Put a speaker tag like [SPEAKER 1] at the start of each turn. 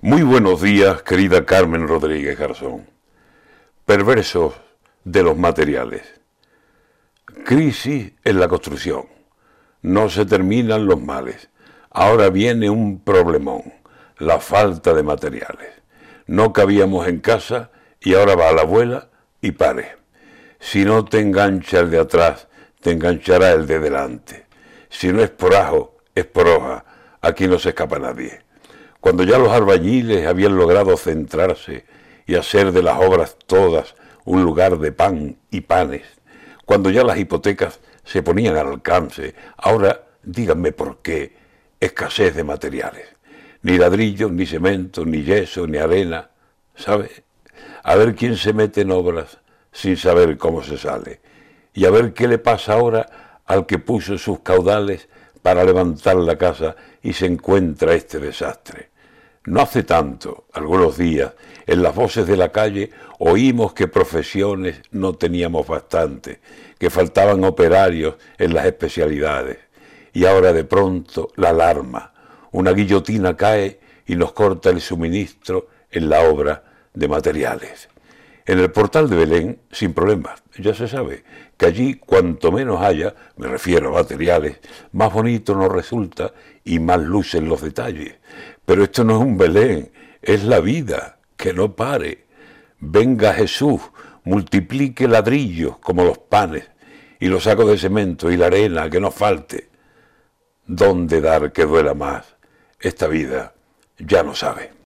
[SPEAKER 1] Muy buenos días, querida Carmen Rodríguez Garzón. Perversos de los materiales. Crisis en la construcción. No se terminan los males. Ahora viene un problemón, la falta de materiales. No cabíamos en casa y ahora va a la abuela y pare. Si no te engancha el de atrás, te enganchará el de delante. Si no es por ajo, es por hoja. Aquí no se escapa nadie. Cuando ya los albañiles habían logrado centrarse y hacer de las obras todas un lugar de pan y panes, cuando ya las hipotecas se ponían al alcance, ahora díganme por qué escasez de materiales. Ni ladrillo, ni cemento, ni yeso, ni arena. ¿Sabe? A ver quién se mete en obras sin saber cómo se sale. Y a ver qué le pasa ahora al que puso sus caudales para levantar la casa y se encuentra este desastre. No hace tanto, algunos días, en las voces de la calle oímos que profesiones no teníamos bastante, que faltaban operarios en las especialidades. Y ahora de pronto la alarma, una guillotina cae y nos corta el suministro en la obra de materiales. En el portal de Belén, sin problemas, ya se sabe que allí cuanto menos haya, me refiero a materiales, más bonito nos resulta y más lucen los detalles. Pero esto no es un Belén, es la vida, que no pare. Venga Jesús, multiplique ladrillos como los panes y los sacos de cemento y la arena, que no falte. ¿Dónde dar que duela más? Esta vida ya no sabe.